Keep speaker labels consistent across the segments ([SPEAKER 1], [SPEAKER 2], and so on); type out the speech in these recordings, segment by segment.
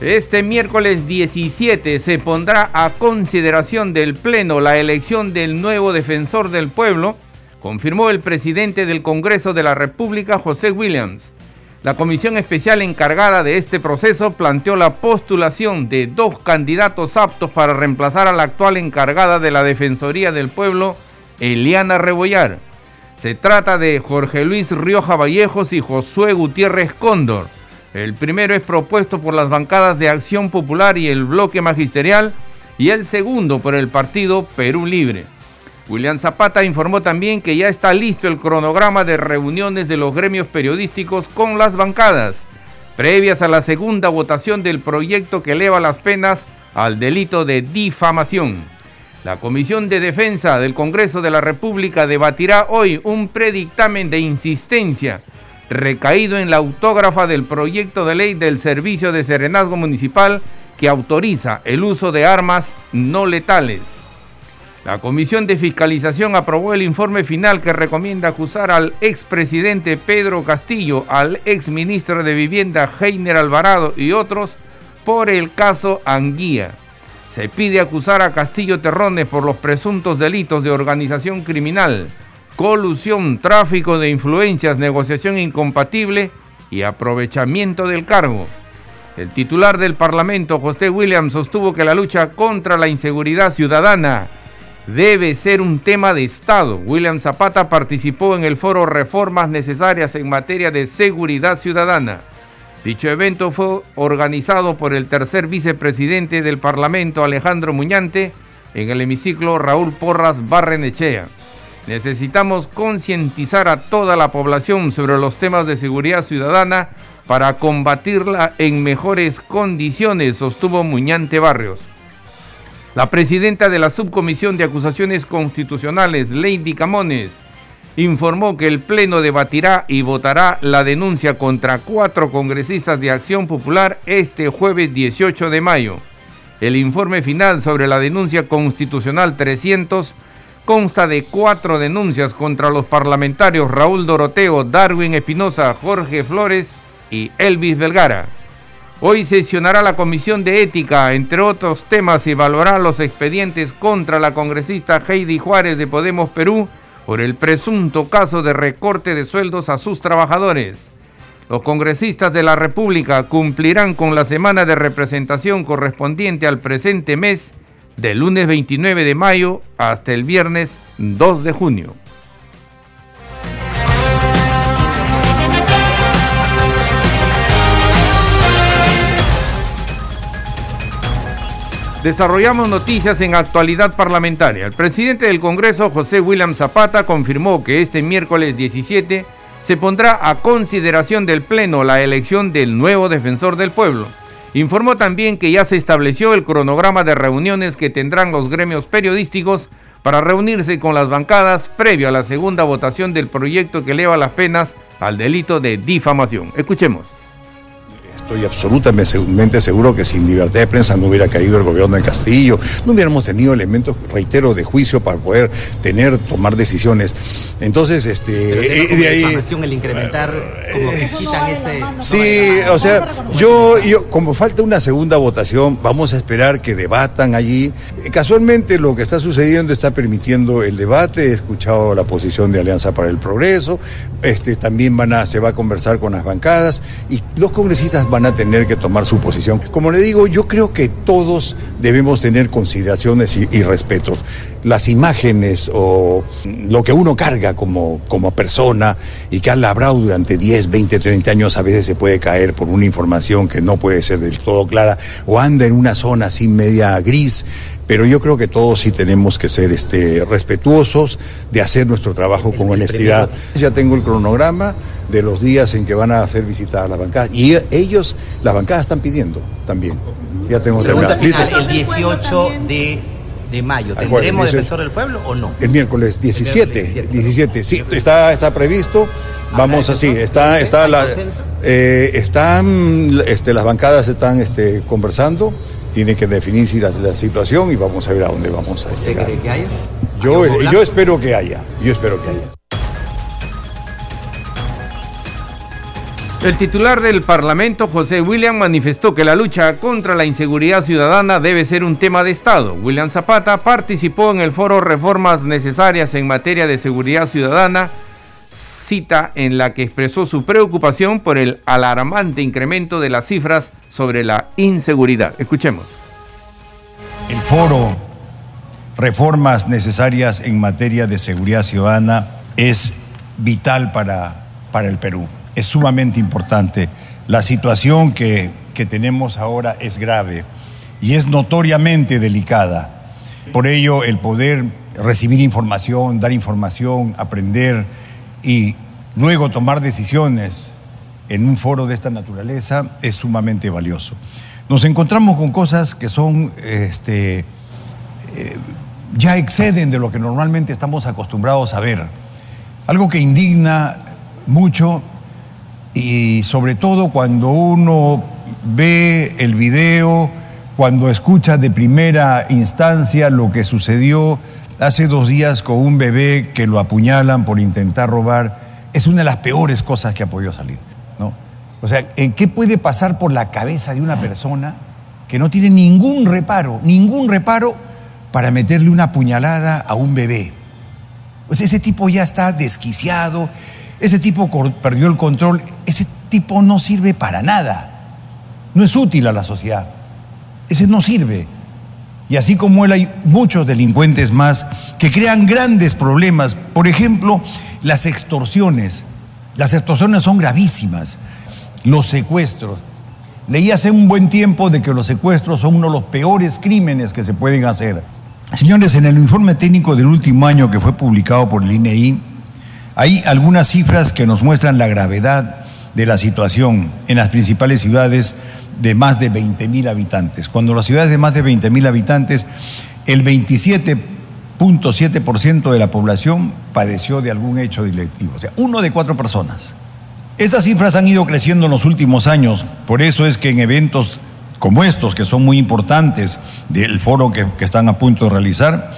[SPEAKER 1] Este miércoles 17 se pondrá a consideración del Pleno la elección del nuevo defensor del pueblo, confirmó el presidente del Congreso de la República, José Williams. La comisión especial encargada de este proceso planteó la postulación de dos candidatos aptos para reemplazar a la actual encargada de la Defensoría del Pueblo, Eliana Rebollar. Se trata de Jorge Luis Rioja Vallejos y Josué Gutiérrez Cóndor. El primero es propuesto por las bancadas de Acción Popular y el bloque magisterial y el segundo por el partido Perú Libre. William Zapata informó también que ya está listo el cronograma de reuniones de los gremios periodísticos con las bancadas, previas a la segunda votación del proyecto que eleva las penas al delito de difamación. La Comisión de Defensa del Congreso de la República debatirá hoy un predictamen de insistencia recaído en la autógrafa del proyecto de ley del Servicio de Serenazgo Municipal que autoriza el uso de armas no letales. La Comisión de Fiscalización aprobó el informe final que recomienda acusar al expresidente Pedro Castillo, al exministro de Vivienda Heiner Alvarado y otros por el caso Anguía. Se pide acusar a Castillo Terrones por los presuntos delitos de organización criminal, colusión, tráfico de influencias, negociación incompatible y aprovechamiento del cargo. El titular del Parlamento, José Williams, sostuvo que la lucha contra la inseguridad ciudadana debe ser un tema de Estado. William Zapata participó en el foro Reformas Necesarias en materia de seguridad ciudadana. Dicho evento fue organizado por el tercer vicepresidente del Parlamento, Alejandro Muñante, en el hemiciclo Raúl Porras Barrenechea. Necesitamos concientizar a toda la población sobre los temas de seguridad ciudadana para combatirla en mejores condiciones, sostuvo Muñante Barrios. La presidenta de la Subcomisión de Acusaciones Constitucionales, Lady Camones, informó que el Pleno debatirá y votará la denuncia contra cuatro congresistas de Acción Popular este jueves 18 de mayo. El informe final sobre la denuncia constitucional 300 consta de cuatro denuncias contra los parlamentarios Raúl Doroteo, Darwin Espinosa, Jorge Flores y Elvis Vergara. Hoy sesionará la Comisión de Ética, entre otros temas, y evaluará los expedientes contra la congresista Heidi Juárez de Podemos Perú por el presunto caso de recorte de sueldos a sus trabajadores. Los congresistas de la República cumplirán con la semana de representación correspondiente al presente mes del lunes 29 de mayo hasta el viernes 2 de junio. Desarrollamos noticias en actualidad parlamentaria. El presidente del Congreso, José William Zapata, confirmó que este miércoles 17 se pondrá a consideración del Pleno la elección del nuevo defensor del pueblo. Informó también que ya se estableció el cronograma de reuniones que tendrán los gremios periodísticos para reunirse con las bancadas previo a la segunda votación del proyecto que eleva las penas al delito de difamación. Escuchemos.
[SPEAKER 2] Estoy absolutamente seguro que sin libertad de prensa no hubiera caído el gobierno de Castillo, no hubiéramos tenido elementos, reitero, de juicio para poder tener, tomar decisiones. Entonces, este,
[SPEAKER 3] eh, de ahí. El incrementar, como que quitan ese.
[SPEAKER 2] Sí, o sea, yo, yo, como falta una segunda votación, vamos a esperar que debatan allí. Casualmente, lo que está sucediendo está permitiendo el debate. He escuchado la posición de Alianza para el Progreso. Este, también van a, se va a conversar con las bancadas y los congresistas van a tener que tomar su posición. Como le digo, yo creo que todos debemos tener consideraciones y, respetos. Las imágenes o lo que uno carga como, como persona y que ha labrado durante 10, 20, 30 años a veces se puede caer por una información que no puede ser del todo clara o anda en una zona así media gris pero yo creo que todos sí tenemos que ser este, respetuosos de hacer nuestro trabajo con honestidad. Ya tengo el cronograma de los días en que van a hacer visitar a la bancada y ellos, la bancada están pidiendo también.
[SPEAKER 3] Ya tengo terminado. el 18 de de mayo. ¿Tendremos
[SPEAKER 2] 18.
[SPEAKER 3] defensor del pueblo o no?
[SPEAKER 2] El miércoles 17,
[SPEAKER 3] El miércoles
[SPEAKER 2] 17, sí, está, está previsto. Vamos
[SPEAKER 3] ¿Habrá
[SPEAKER 2] así, está, está
[SPEAKER 3] ¿Hay
[SPEAKER 2] la, eh, están, este, las bancadas están este, conversando, tiene que definirse la, la situación y vamos a ver a dónde vamos a
[SPEAKER 3] ¿Usted
[SPEAKER 2] llegar.
[SPEAKER 3] cree que haya?
[SPEAKER 2] Yo,
[SPEAKER 3] ¿Hay ojo
[SPEAKER 2] yo espero que haya, yo espero que haya.
[SPEAKER 1] El titular del Parlamento, José William, manifestó que la lucha contra la inseguridad ciudadana debe ser un tema de Estado. William Zapata participó en el foro Reformas Necesarias en materia de seguridad ciudadana, en la que expresó su preocupación por el alarmante incremento de las cifras sobre la inseguridad. Escuchemos.
[SPEAKER 2] El foro Reformas necesarias en materia de seguridad ciudadana es vital para, para el Perú. Es sumamente importante. La situación que, que tenemos ahora es grave y es notoriamente delicada. Por ello, el poder recibir información, dar información, aprender y luego tomar decisiones en un foro de esta naturaleza es sumamente valioso. Nos encontramos con cosas que son, este, eh, ya exceden de lo que normalmente estamos acostumbrados a ver. Algo que indigna mucho y sobre todo cuando uno ve el video, cuando escucha de primera instancia lo que sucedió hace dos días con un bebé que lo apuñalan por intentar robar, es una de las peores cosas que ha podido salir. ¿no? O sea, ¿en qué puede pasar por la cabeza de una persona que no tiene ningún reparo, ningún reparo para meterle una puñalada a un bebé? Pues ese tipo ya está desquiciado, ese tipo perdió el control, ese tipo no sirve para nada, no es útil a la sociedad, ese no sirve. Y así como él hay muchos delincuentes más que crean grandes problemas, por ejemplo, las extorsiones. Las extorsiones son gravísimas, los secuestros. Leí hace un buen tiempo de que los secuestros son uno de los peores crímenes que se pueden hacer. Señores, en el informe técnico del último año que fue publicado por el INEI, hay algunas cifras que nos muestran la gravedad de la situación en las principales ciudades de más de 20 mil habitantes. Cuando las ciudades de más de 20 mil habitantes, el 27.7% de la población padeció de algún hecho delictivo, o sea, uno de cuatro personas. Estas cifras han ido creciendo en los últimos años, por eso es que en eventos como estos, que son muy importantes del foro que, que están a punto de realizar,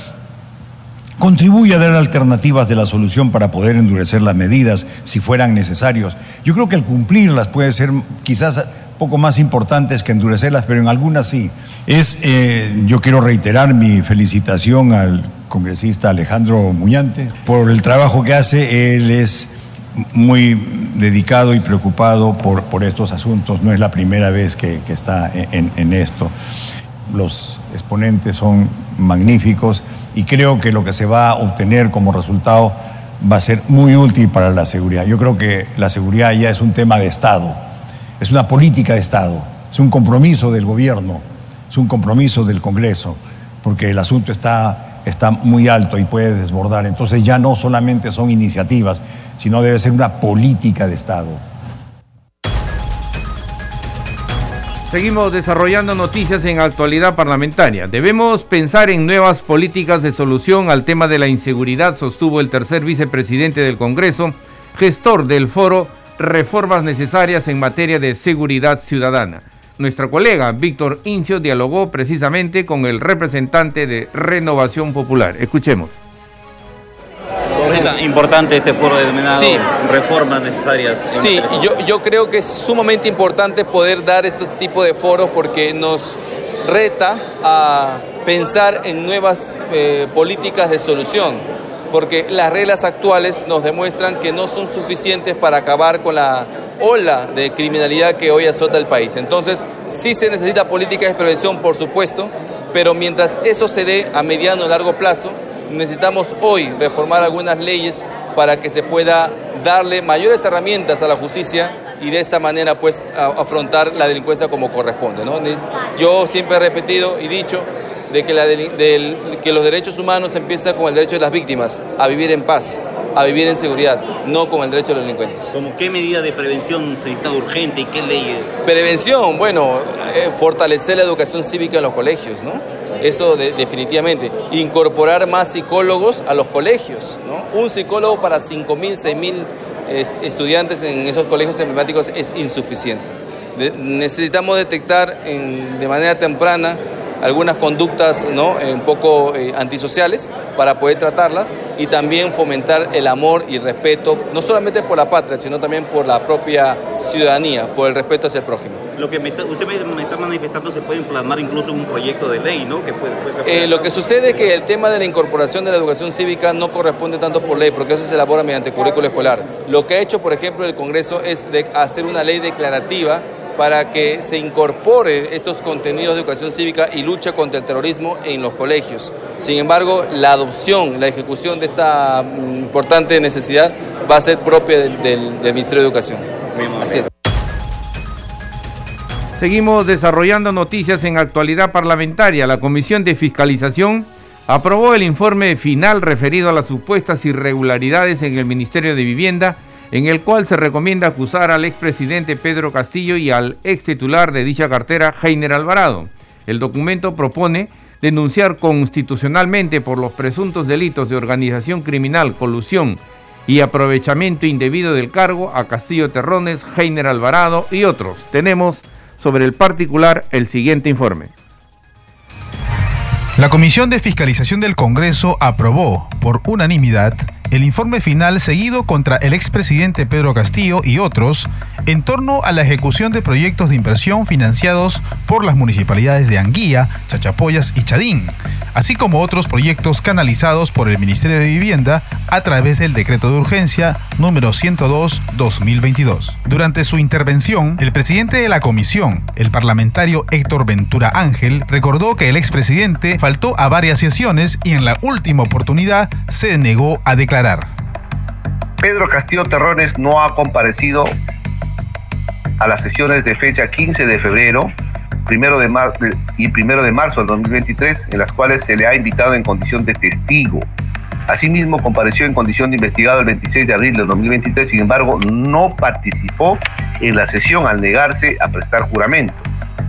[SPEAKER 2] contribuye a dar alternativas de la solución para poder endurecer las medidas si fueran necesarios. Yo creo que el cumplirlas puede ser quizás poco más importantes que endurecerlas, pero en algunas sí. Es, eh, yo quiero reiterar mi felicitación al congresista Alejandro Muñante por el trabajo que hace. Él es muy dedicado y preocupado por, por estos asuntos. No es la primera vez que, está en, en esto. Los exponentes son magníficos y creo que lo que se va a obtener como resultado va a ser muy útil para la seguridad. Yo creo que la seguridad ya es un tema de Estado, es una política de Estado, es un compromiso del gobierno, es un compromiso del Congreso, porque el asunto está, está muy alto y puede desbordar. Entonces ya no solamente son iniciativas, sino debe ser una política de Estado.
[SPEAKER 1] Seguimos desarrollando noticias en actualidad parlamentaria. Debemos pensar en nuevas políticas de solución al tema de la inseguridad, sostuvo el tercer vicepresidente del Congreso, gestor del foro Reformas necesarias en materia de seguridad ciudadana. Nuestra colega Víctor Incio dialogó precisamente con el representante de Renovación Popular. Escuchemos.
[SPEAKER 4] Es importante este foro denominado
[SPEAKER 5] Sí.
[SPEAKER 4] reformas necesarias.
[SPEAKER 5] Sí, yo creo que es sumamente importante poder dar este tipo de foros porque nos reta a pensar en nuevas eh, políticas de solución, porque las reglas actuales nos demuestran que no son suficientes para acabar con la ola de criminalidad que hoy azota el país. Entonces, sí se necesita política de prevención, por supuesto, pero mientras eso se dé a mediano o largo plazo, necesitamos hoy reformar algunas leyes para que se pueda darle mayores herramientas a la justicia y de esta manera pues afrontar la delincuencia como corresponde. ¿no? Yo siempre he repetido y dicho de que, la deli- del- que los derechos humanos empiezan con el derecho de las víctimas a vivir en paz, a vivir en seguridad, no con el derecho de los delincuentes.
[SPEAKER 4] ¿Cómo qué medida de prevención se necesita urgente y qué ley?
[SPEAKER 5] Prevención, bueno, eh, fortalecer la educación cívica en los colegios, ¿no? Eso definitivamente. Incorporar más psicólogos a los colegios. ¿no? Un psicólogo para 5.000, 6.000 estudiantes en esos colegios emblemáticos es insuficiente. necesitamos detectar de manera temprana algunas conductas ¿no? un poco eh, antisociales para poder tratarlas y también fomentar el amor y respeto, no solamente por la patria, sino también por la propia ciudadanía, por el respeto hacia el prójimo.
[SPEAKER 4] Lo que usted me está manifestando se puede plasmar incluso en un proyecto de ley, ¿no? Que puede,
[SPEAKER 5] eh, lo que sucede es que el tema de la incorporación de la educación cívica no corresponde tanto por ley, porque eso se elabora mediante currículo escolar. Lo que ha hecho, por ejemplo, el Congreso es de hacer una ley declarativa para que se incorporen estos contenidos de educación cívica y lucha contra el terrorismo en los colegios. Sin embargo, la adopción, la ejecución de esta mm, importante necesidad va a ser propia del, Ministerio de Educación. Así es.
[SPEAKER 1] Seguimos desarrollando noticias en actualidad parlamentaria. La Comisión de Fiscalización aprobó el informe final referido a las supuestas irregularidades en el Ministerio de Vivienda en el cual se recomienda acusar al expresidente Pedro Castillo y al ex titular de dicha cartera, Heiner Alvarado. El documento propone denunciar constitucionalmente por los presuntos delitos de organización criminal, colusión y aprovechamiento indebido del cargo a Castillo Terrones, Heiner Alvarado y otros. Tenemos sobre el particular el siguiente informe.
[SPEAKER 6] La Comisión de Fiscalización del Congreso aprobó, por unanimidad, el informe final seguido contra el expresidente Pedro Castillo y otros en torno a la ejecución de proyectos de inversión financiados por las municipalidades de Anguía, Chachapoyas y Chadín, así como otros proyectos canalizados por el Ministerio de Vivienda a través del decreto de urgencia número 102-2022. Durante su intervención, el presidente de la comisión, el parlamentario Héctor Ventura Ángel, recordó que el expresidente faltó a varias sesiones y en la última oportunidad se negó a declarar.
[SPEAKER 7] Pedro Castillo Terrones no ha comparecido a las sesiones de fecha 15 de febrero primero de y primero de marzo del 2023, en las cuales se le ha invitado en condición de testigo. Asimismo, compareció en condición de investigado el 26 de abril del 2023, sin embargo, no participó en la sesión al negarse a prestar juramento.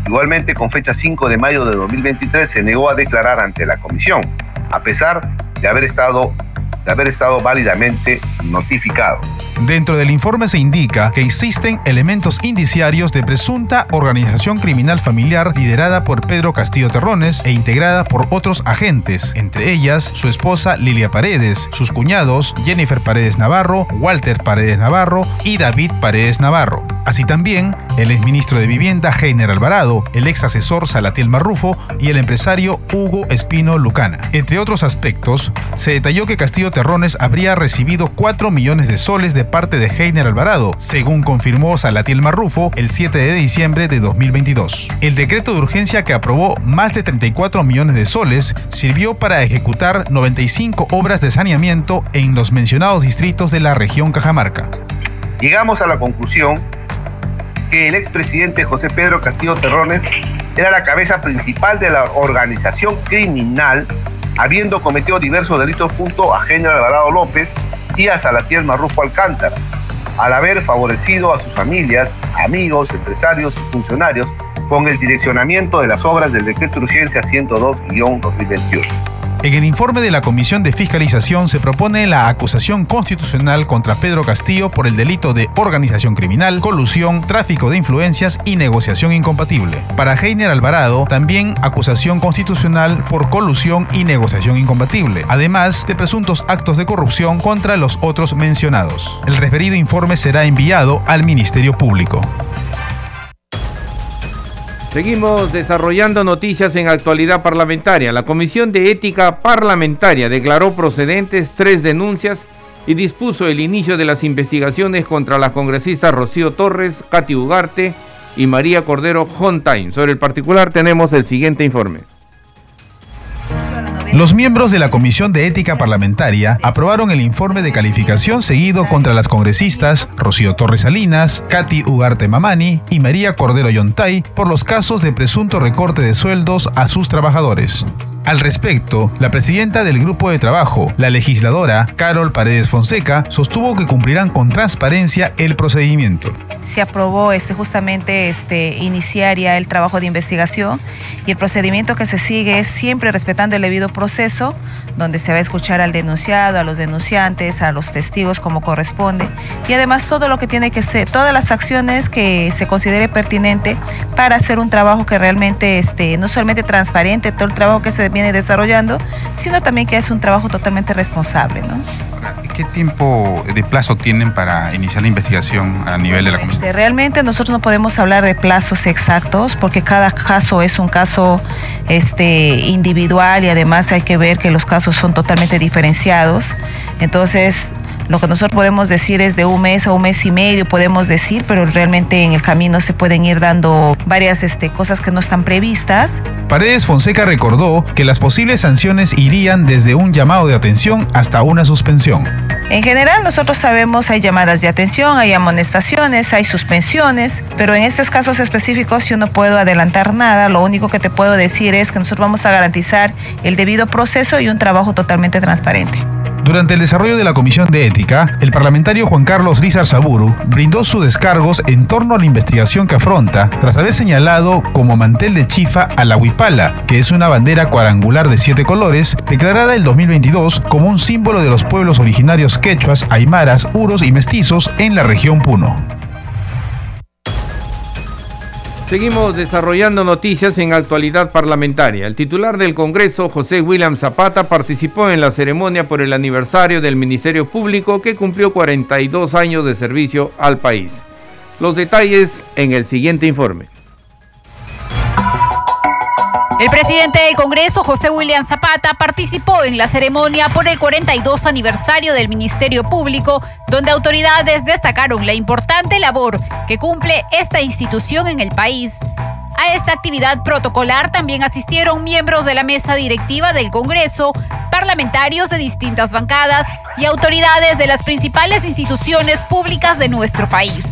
[SPEAKER 7] Igualmente, con fecha 5 de mayo de 2023, se negó a declarar ante la comisión, a pesar de haber estado, de haber estado válidamente notificado.
[SPEAKER 6] Dentro del informe se indica que existen elementos indiciarios de presunta organización criminal familiar liderada por Pedro Castillo Terrones e integrada por otros agentes, entre ellas su esposa Lilia Paredes, sus cuñados Jennifer Paredes Navarro, Walter Paredes Navarro y David Paredes Navarro. Así también el exministro de Vivienda Heiner Alvarado, el ex asesor Salatiel Marrufo y el empresario Hugo Espino Lucana. Entre otros aspectos, se detalló que Castillo Terrones habría recibido 4 millones de soles de parte de Heiner Alvarado, según confirmó Salatiel Marrufo el 7 de diciembre de 2022. El decreto de urgencia que aprobó más de 34 millones de soles sirvió para ejecutar 95 obras de saneamiento en los mencionados distritos de la región Cajamarca.
[SPEAKER 7] Llegamos a la conclusión que el expresidente José Pedro Castillo Terrones era la cabeza principal de la organización criminal, habiendo cometido diversos delitos junto a Heiner Alvarado López, a Salatiel Marrufo Alcántara, al haber favorecido a sus familias, amigos, empresarios y funcionarios con el direccionamiento de las obras del decreto de urgencia 102-2021.
[SPEAKER 6] En el informe de la Comisión de Fiscalización se propone la acusación constitucional contra Pedro Castillo por el delito de organización criminal, colusión, tráfico de influencias y negociación incompatible. Para Heiner Alvarado, también acusación constitucional por colusión y negociación incompatible, además de presuntos actos de corrupción contra los otros mencionados. El referido informe será enviado al Ministerio Público.
[SPEAKER 1] Seguimos desarrollando noticias en actualidad parlamentaria. La Comisión de Ética Parlamentaria declaró procedentes tres denuncias y dispuso el inicio de las investigaciones contra las congresistas Rocío Torres, Katy Ugarte y María Cordero Hontain. Sobre el particular tenemos el siguiente informe.
[SPEAKER 6] Los miembros de la Comisión de Ética Parlamentaria aprobaron el informe de calificación seguido contra las congresistas Rocío Torres Salinas, Katy Ugarte Mamani y María Cordero Yontay por los casos de presunto recorte de sueldos a sus trabajadores. Al respecto, la presidenta del grupo de trabajo, la legisladora Carol Paredes Fonseca, sostuvo que cumplirán con transparencia el procedimiento.
[SPEAKER 8] Se aprobó este, justamente este, iniciar ya el trabajo de investigación y el procedimiento que se sigue es siempre respetando el debido proceso, donde se va a escuchar al denunciado, a los denunciantes, a los testigos como corresponde y además todo lo que tiene que ser, todas las acciones que se considere pertinente para hacer un trabajo que realmente este, no solamente transparente, todo el trabajo que se viene desarrollando, sino también que es un trabajo totalmente responsable. ¿no?
[SPEAKER 6] ¿Qué tiempo de plazo tienen para iniciar la investigación a nivel de la comisión?
[SPEAKER 8] Este, realmente nosotros no podemos hablar de plazos exactos porque cada caso es un caso este, individual y además hay que ver que los casos son totalmente diferenciados. Entonces, lo que nosotros podemos decir es de un mes a un mes y medio, podemos decir, pero realmente en el camino se pueden ir dando varias este, cosas que no están previstas.
[SPEAKER 6] Paredes Fonseca recordó que las posibles sanciones irían desde un llamado de atención hasta una suspensión.
[SPEAKER 8] En general nosotros sabemos hay llamadas de atención, hay amonestaciones, hay suspensiones, pero en estos casos específicos yo no puedo adelantar nada, lo único que te puedo decir es que nosotros vamos a garantizar el debido proceso y un trabajo totalmente transparente.
[SPEAKER 6] Durante el desarrollo de la Comisión de Ética, el parlamentario Juan Carlos Rizar Saburu brindó sus descargos en torno a la investigación que afronta tras haber señalado como mantel de chifa a la huipala, que es una bandera cuadrangular de siete colores, declarada el 2022 como un símbolo de los pueblos originarios quechuas, aymaras, uros y mestizos en la región Puno.
[SPEAKER 1] Seguimos desarrollando noticias en actualidad parlamentaria. El titular del Congreso, José William Zapata, participó en la ceremonia por el aniversario del Ministerio Público que cumplió 42 años de servicio al país. Los detalles en el siguiente informe.
[SPEAKER 9] El presidente del Congreso, José William Zapata, participó en la ceremonia por el 42 aniversario del Ministerio Público, donde autoridades destacaron la importante labor que cumple esta institución en el país. A esta actividad protocolar también asistieron miembros de la mesa directiva del Congreso, parlamentarios de distintas bancadas y autoridades de las principales instituciones públicas de nuestro país.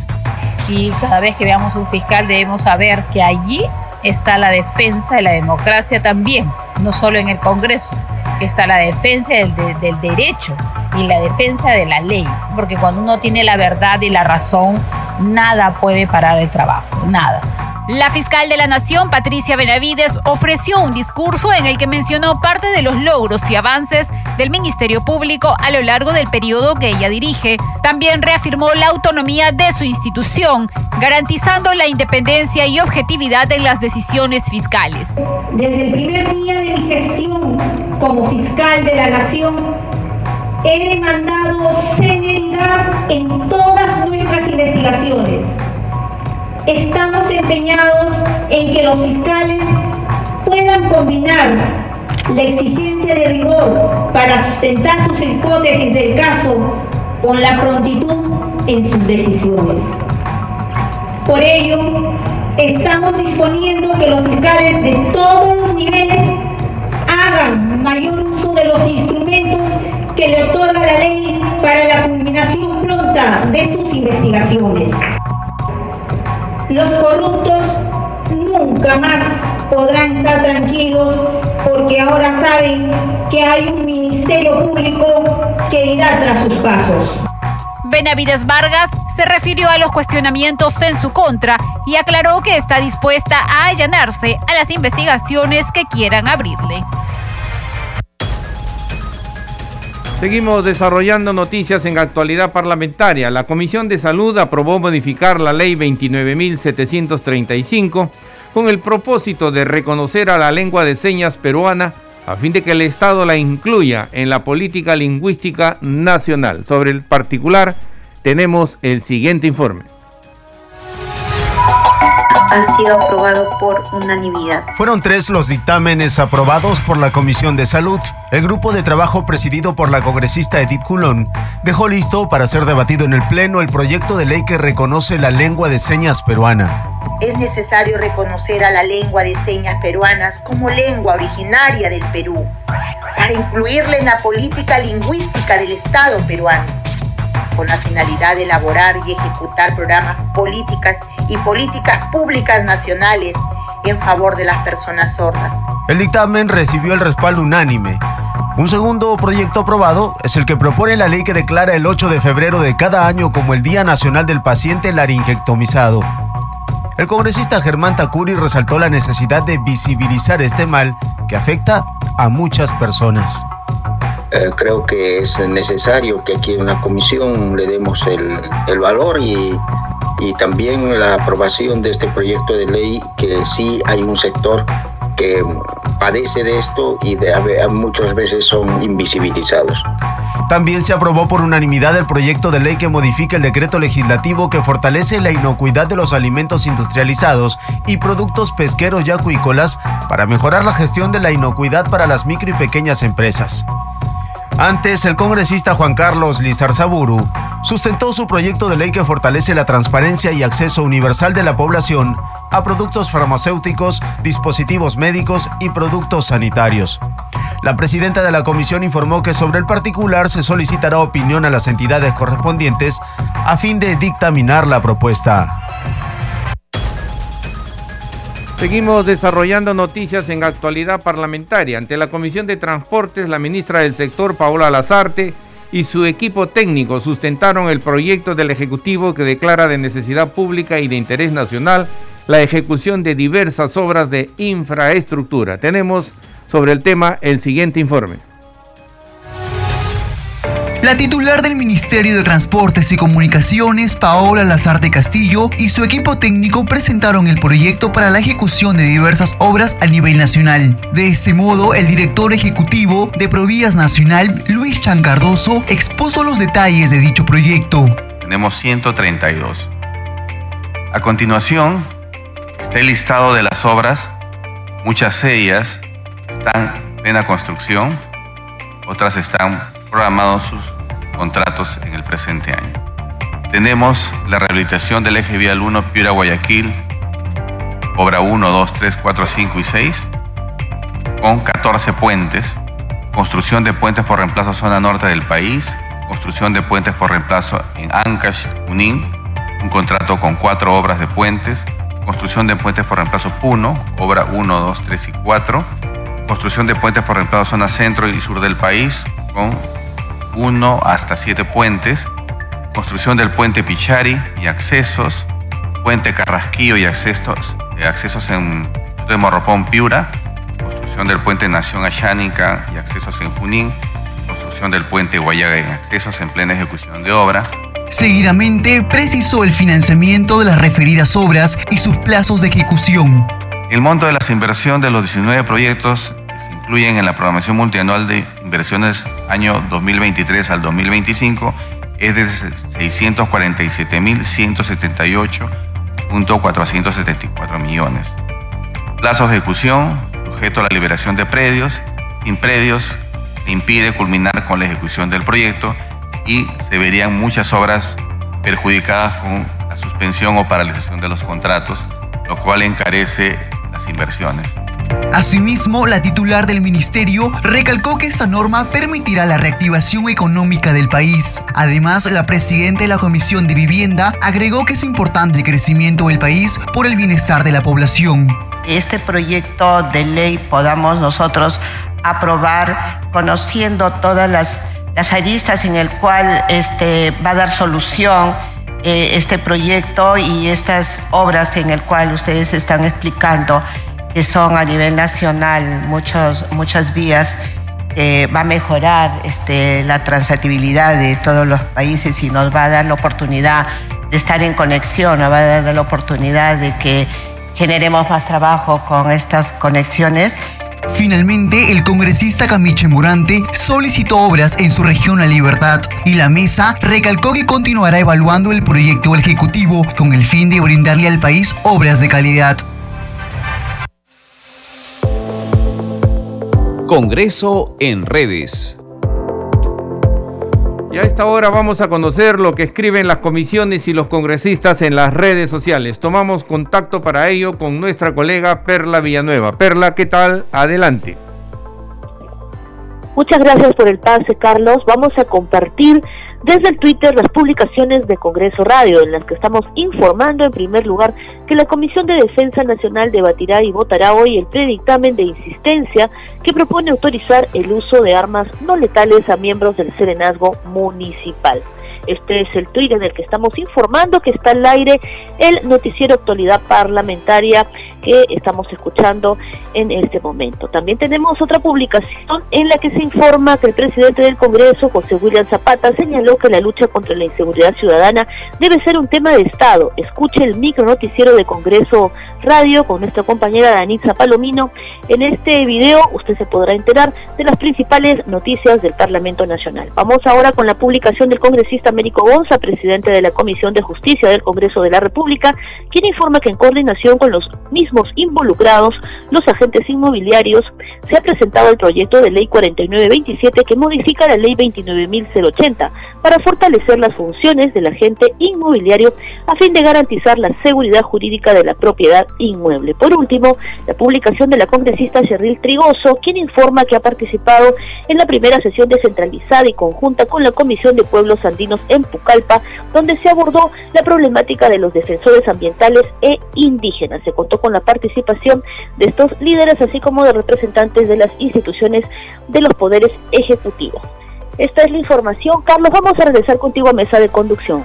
[SPEAKER 10] Y cada vez que veamos un fiscal debemos saber que allí está la defensa de la democracia también, no solo en el Congreso, que está la defensa del, del, derecho y la defensa de la ley, porque cuando uno tiene la verdad y la razón, nada puede parar el trabajo, nada.
[SPEAKER 9] La fiscal de la Nación, Patricia Benavides, ofreció un discurso en el que mencionó parte de los logros y avances del Ministerio Público a lo largo del periodo que ella dirige. También reafirmó la autonomía de su institución, garantizando la independencia y objetividad en las decisiones fiscales.
[SPEAKER 11] Desde el primer día de mi gestión como fiscal de la Nación, he demandado celeridad en todas nuestras investigaciones estamos empeñados en que los fiscales puedan combinar la exigencia de rigor para sustentar sus hipótesis del caso con la prontitud en sus decisiones. Por ello, estamos disponiendo que los fiscales de todos los niveles hagan mayor uso de los instrumentos que le otorga la ley para la culminación pronta de sus investigaciones. Los corruptos nunca más podrán estar tranquilos porque ahora saben que hay un ministerio público que irá tras sus pasos.
[SPEAKER 9] Benavides Vargas se refirió a los cuestionamientos en su contra y aclaró que está dispuesta a allanarse a las investigaciones que quieran abrirle.
[SPEAKER 1] Seguimos desarrollando noticias en actualidad parlamentaria. La Comisión de Salud aprobó modificar la ley 29.735 con el propósito de reconocer a la lengua de señas peruana a fin de que el Estado la incluya en la política lingüística nacional. Sobre el particular tenemos el siguiente informe
[SPEAKER 12] han sido aprobados por unanimidad.
[SPEAKER 13] Fueron tres los dictámenes aprobados por la Comisión de Salud. El grupo de trabajo presidido por la congresista Edith Culón dejó listo para ser debatido en el Pleno el proyecto de ley que reconoce la lengua de señas peruana.
[SPEAKER 12] Es necesario reconocer a la lengua de señas peruanas como lengua originaria del Perú, para incluirla en la política lingüística del Estado peruano con la finalidad de elaborar y ejecutar programas, políticas y políticas públicas nacionales en favor de las personas sordas.
[SPEAKER 13] El dictamen recibió el respaldo unánime. Un segundo proyecto aprobado es el que propone la ley que declara el 8 de febrero de cada año como el Día Nacional del Paciente Laringectomizado. El congresista Germán Tacuri resaltó la necesidad de visibilizar este mal que afecta a muchas personas.
[SPEAKER 14] Eh, creo que es necesario que aquí en la comisión le demos el, valor y, también la aprobación de este proyecto de ley que sí hay un sector que padece de esto y muchas veces son invisibilizados.
[SPEAKER 13] También se aprobó por unanimidad el proyecto de ley que modifica el decreto legislativo que fortalece la inocuidad de los alimentos industrializados y productos pesqueros y acuícolas para mejorar la gestión de la inocuidad para las micro y pequeñas empresas. Antes, el congresista Juan Carlos Lizarzaburu sustentó su proyecto de ley que fortalece la transparencia y acceso universal de la población a productos farmacéuticos, dispositivos médicos y productos sanitarios. La presidenta de la comisión informó que sobre el particular se solicitará opinión a las entidades correspondientes a fin de dictaminar la propuesta.
[SPEAKER 1] Seguimos desarrollando noticias en actualidad parlamentaria. Ante la Comisión de Transportes, la ministra del sector, Paola Lazarte, y su equipo técnico sustentaron el proyecto del Ejecutivo que declara de necesidad pública y de interés nacional la ejecución de diversas obras de infraestructura. Tenemos sobre el tema el siguiente informe.
[SPEAKER 15] La titular del Ministerio de Transportes y Comunicaciones, Paola Lazarte Castillo, y su equipo técnico presentaron el proyecto para la ejecución de diversas obras a nivel nacional. De este modo, el director ejecutivo de Provías Nacional, Luis Chancardoso, expuso los detalles de dicho proyecto.
[SPEAKER 16] Tenemos 132. A continuación, está el listado de las obras. Muchas de ellas están en plena construcción, otras están programados sus contratos en el presente año. Tenemos la rehabilitación del eje vial 1 Piura-Guayaquil, obra 1, 2, 3, 4, 5 y 6, con 14 puentes, construcción de puentes por reemplazo zona norte del país, construcción de puentes por reemplazo en Ancash, Unín, un contrato con cuatro obras de puentes, construcción de puentes por reemplazo Puno, obra 1, 2, 3 y 4, construcción de puentes por reemplazo zona centro y sur del país, con 1 hasta 7 puentes, construcción del puente Pichari y accesos, puente Carrasquillo y accesos, eh, accesos en de Morropón Piura, construcción del puente Nación Ayánica y accesos en Junín, construcción del puente Guayaga y accesos en plena ejecución de obra.
[SPEAKER 15] Seguidamente precisó el financiamiento de las referidas obras y sus plazos de ejecución.
[SPEAKER 16] El monto de las inversiones de los 19 proyectos incluyen en la programación multianual de inversiones año 2023 al 2025 es de 647.178.474 millones. Plazo de ejecución, sujeto a la liberación de predios, sin predios, impide culminar con la ejecución del proyecto y se verían muchas obras perjudicadas con la suspensión o paralización de los contratos, lo cual encarece las inversiones.
[SPEAKER 15] Asimismo, la titular del ministerio recalcó que esta norma permitirá la reactivación económica del país. Además, la presidenta de la Comisión de Vivienda agregó que es importante el crecimiento del país por el bienestar de la población.
[SPEAKER 17] Este proyecto de ley podamos nosotros aprobar conociendo todas las, las aristas en el cual este, va a dar solución eh, este proyecto y estas obras en el cual ustedes están explicando que son a nivel nacional muchos, muchas vías, eh, va a mejorar este, la transitibilidad de todos los países y nos va a dar la oportunidad de estar en conexión, nos va a dar la oportunidad de que generemos más trabajo con estas conexiones.
[SPEAKER 15] Finalmente, el congresista Camiche Morante solicitó obras en su región La Libertad y la mesa recalcó que continuará evaluando el proyecto ejecutivo con el fin de brindarle al país obras de calidad.
[SPEAKER 18] Congreso en redes.
[SPEAKER 1] Y a esta hora vamos a conocer lo que escriben las comisiones y los congresistas en las redes sociales. Tomamos contacto para ello con nuestra colega Perla Villanueva. Perla, ¿qué tal? Adelante.
[SPEAKER 19] Muchas gracias por el pase, Carlos. Vamos a compartir desde el Twitter las publicaciones de Congreso Radio, en las que estamos informando en primer lugar que la Comisión de Defensa Nacional debatirá y votará hoy el predictamen de insistencia que propone autorizar el uso de armas no letales a miembros del Serenazgo Municipal. Este es el Twitter del que estamos informando que está al aire el noticiero actualidad parlamentaria que estamos escuchando en este momento. También tenemos otra publicación en la que se informa que el presidente del Congreso, José William Zapata, señaló que la lucha contra la inseguridad ciudadana debe ser un tema de Estado. Escuche el micro noticiero de Congreso Radio con nuestra compañera Danitza Palomino. En este video usted se podrá enterar de las principales noticias del Parlamento Nacional. Vamos ahora con la publicación del congresista Américo Gonza, presidente de la Comisión de Justicia del Congreso de la República, quien informa que en coordinación con los mismos involucrados, los agentes inmobiliarios, se ha presentado el proyecto de ley 4927 que modifica la ley 29080 para fortalecer las funciones del agente inmobiliario a fin de garantizar la seguridad jurídica de la propiedad inmueble. Por último, la publicación de la congresista Cheryl Trigoso, quien informa que ha participado en la primera sesión descentralizada y conjunta con la Comisión de Pueblos Andinos en Pucallpa, donde se abordó la problemática de los defensores ambientales e indígenas. Se contó con la participación de estos líderes, así como de representantes de las instituciones de los poderes ejecutivos. Esta es la información. Carlos, vamos a regresar contigo a mesa de conducción.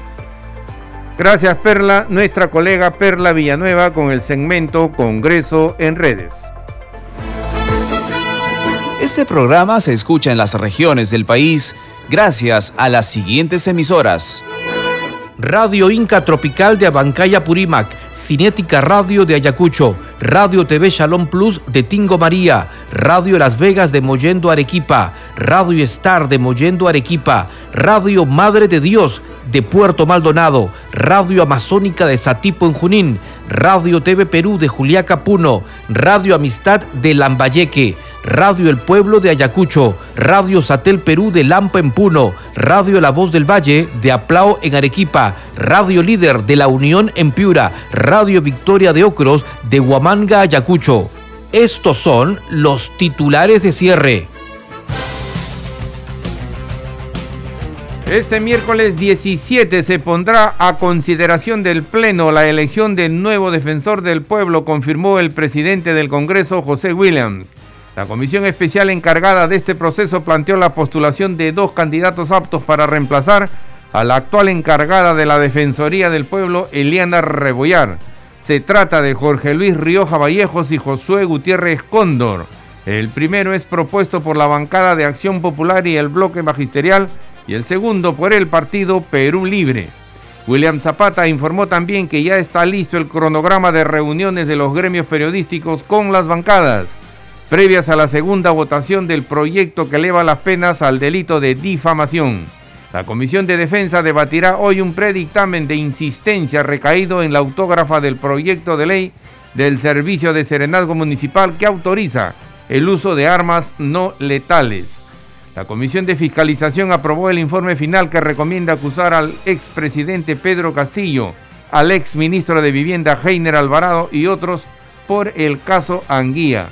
[SPEAKER 1] Gracias Perla, nuestra colega Perla Villanueva con el segmento Congreso en redes.
[SPEAKER 18] Este programa se escucha en las regiones del país gracias a las siguientes emisoras.
[SPEAKER 20] Radio Inca Tropical de Abancaya Purímac, Cinética Radio de Ayacucho, Radio TV Shalom Plus de Tingo María, Radio Las Vegas de Mollendo Arequipa, Radio Star de Mollendo Arequipa, Radio Madre de Dios de Puerto Maldonado, Radio Amazónica de Satipo en Junín, Radio TV Perú de Juliaca Puno, Radio Amistad de Lambayeque, Radio El Pueblo de Ayacucho, Radio Satel Perú de Lampa en Puno, Radio La Voz del Valle de Aplao en Arequipa, Radio Líder de La Unión en Piura, Radio Victoria de Ocros de Huamanga, Ayacucho. Estos son los titulares de cierre.
[SPEAKER 1] Este miércoles 17 se pondrá a consideración del Pleno la elección del nuevo defensor del pueblo, confirmó el presidente del Congreso, José Williams. La comisión especial encargada de este proceso planteó la postulación de dos candidatos aptos para reemplazar a la actual encargada de la Defensoría del Pueblo, Eliana Rebollar. Se trata de Jorge Luis Rioja Vallejos y Josué Gutiérrez Cóndor. El primero es propuesto por la bancada de Acción Popular y el bloque magisterial y el segundo por el partido Perú Libre. William Zapata informó también que ya está listo el cronograma de reuniones de los gremios periodísticos con las bancadas, previas a la segunda votación del proyecto que eleva las penas al delito de difamación. La Comisión de Defensa debatirá hoy un predictamen de insistencia recaído en la autógrafa del proyecto de ley del Servicio de Serenazgo Municipal que autoriza el uso de armas no letales. La Comisión de Fiscalización aprobó el informe final que recomienda acusar al expresidente Pedro Castillo, al exministro de Vivienda Heiner Alvarado y otros por el caso Anguía.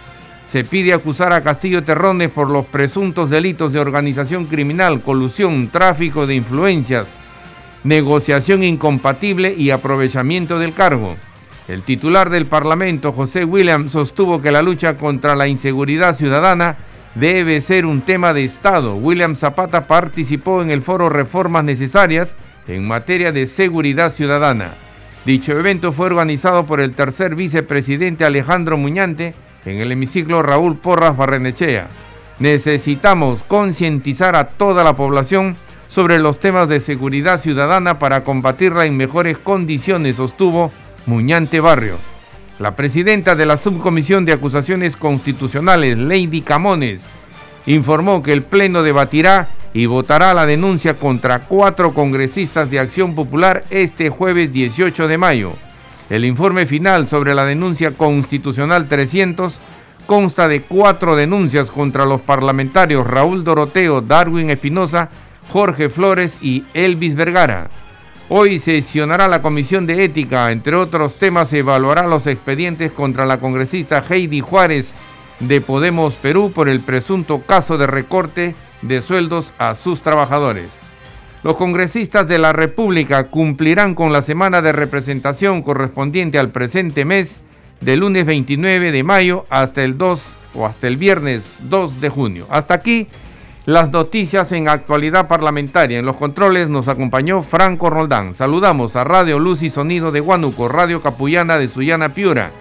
[SPEAKER 1] Se pide acusar a Castillo Terrones por los presuntos delitos de organización criminal, colusión, tráfico de influencias, negociación incompatible y aprovechamiento del cargo. El titular del Parlamento, José William, sostuvo que la lucha contra la inseguridad ciudadana debe ser un tema de Estado. William Zapata participó en el foro Reformas Necesarias en materia de seguridad ciudadana. Dicho evento fue organizado por el tercer vicepresidente Alejandro Muñante en el hemiciclo Raúl Porras Barrenechea. Necesitamos concientizar a toda la población sobre los temas de seguridad ciudadana para combatirla en mejores condiciones, sostuvo Muñante Barrio. La presidenta de la Subcomisión de Acusaciones Constitucionales, Lady Camones, informó que el Pleno debatirá y votará la denuncia contra cuatro congresistas de Acción Popular este jueves 18 de mayo. El informe final sobre la denuncia constitucional 300 consta de cuatro denuncias contra los parlamentarios Raúl Doroteo, Darwin Espinosa, Jorge Flores y Elvis Vergara. Hoy sesionará la Comisión de Ética. Entre otros temas, evaluará los expedientes contra la congresista Heidi Juárez de Podemos Perú por el presunto caso de recorte de sueldos a sus trabajadores. Los congresistas de la República cumplirán con la semana de representación correspondiente al presente mes, del lunes 29 de mayo hasta el 2 o hasta el viernes 2 de junio. Hasta aquí las noticias en actualidad parlamentaria. En los controles nos acompañó Franco Roldán. Saludamos a Radio Luz y Sonido de Huánuco, Radio Capullana de Sullana Piura,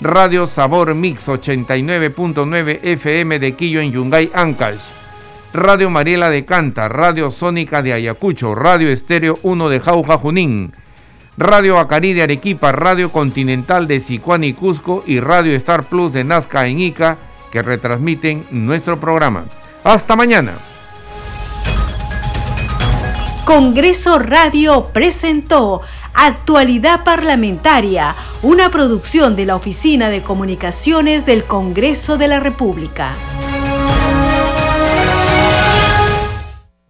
[SPEAKER 1] Radio Sabor Mix 89.9 FM de Quillo en Yungay, Ancash. Radio Mariela de Canta, Radio Sónica de Ayacucho, Radio Estéreo 1 de Jauja Junín, Radio Acari de Arequipa, Radio Continental de Sicuán y Cusco y Radio Star Plus de Nazca en Ica que retransmiten nuestro programa. Hasta mañana.
[SPEAKER 21] Congreso Radio presentó Actualidad Parlamentaria, una producción de la Oficina de Comunicaciones del Congreso de la República.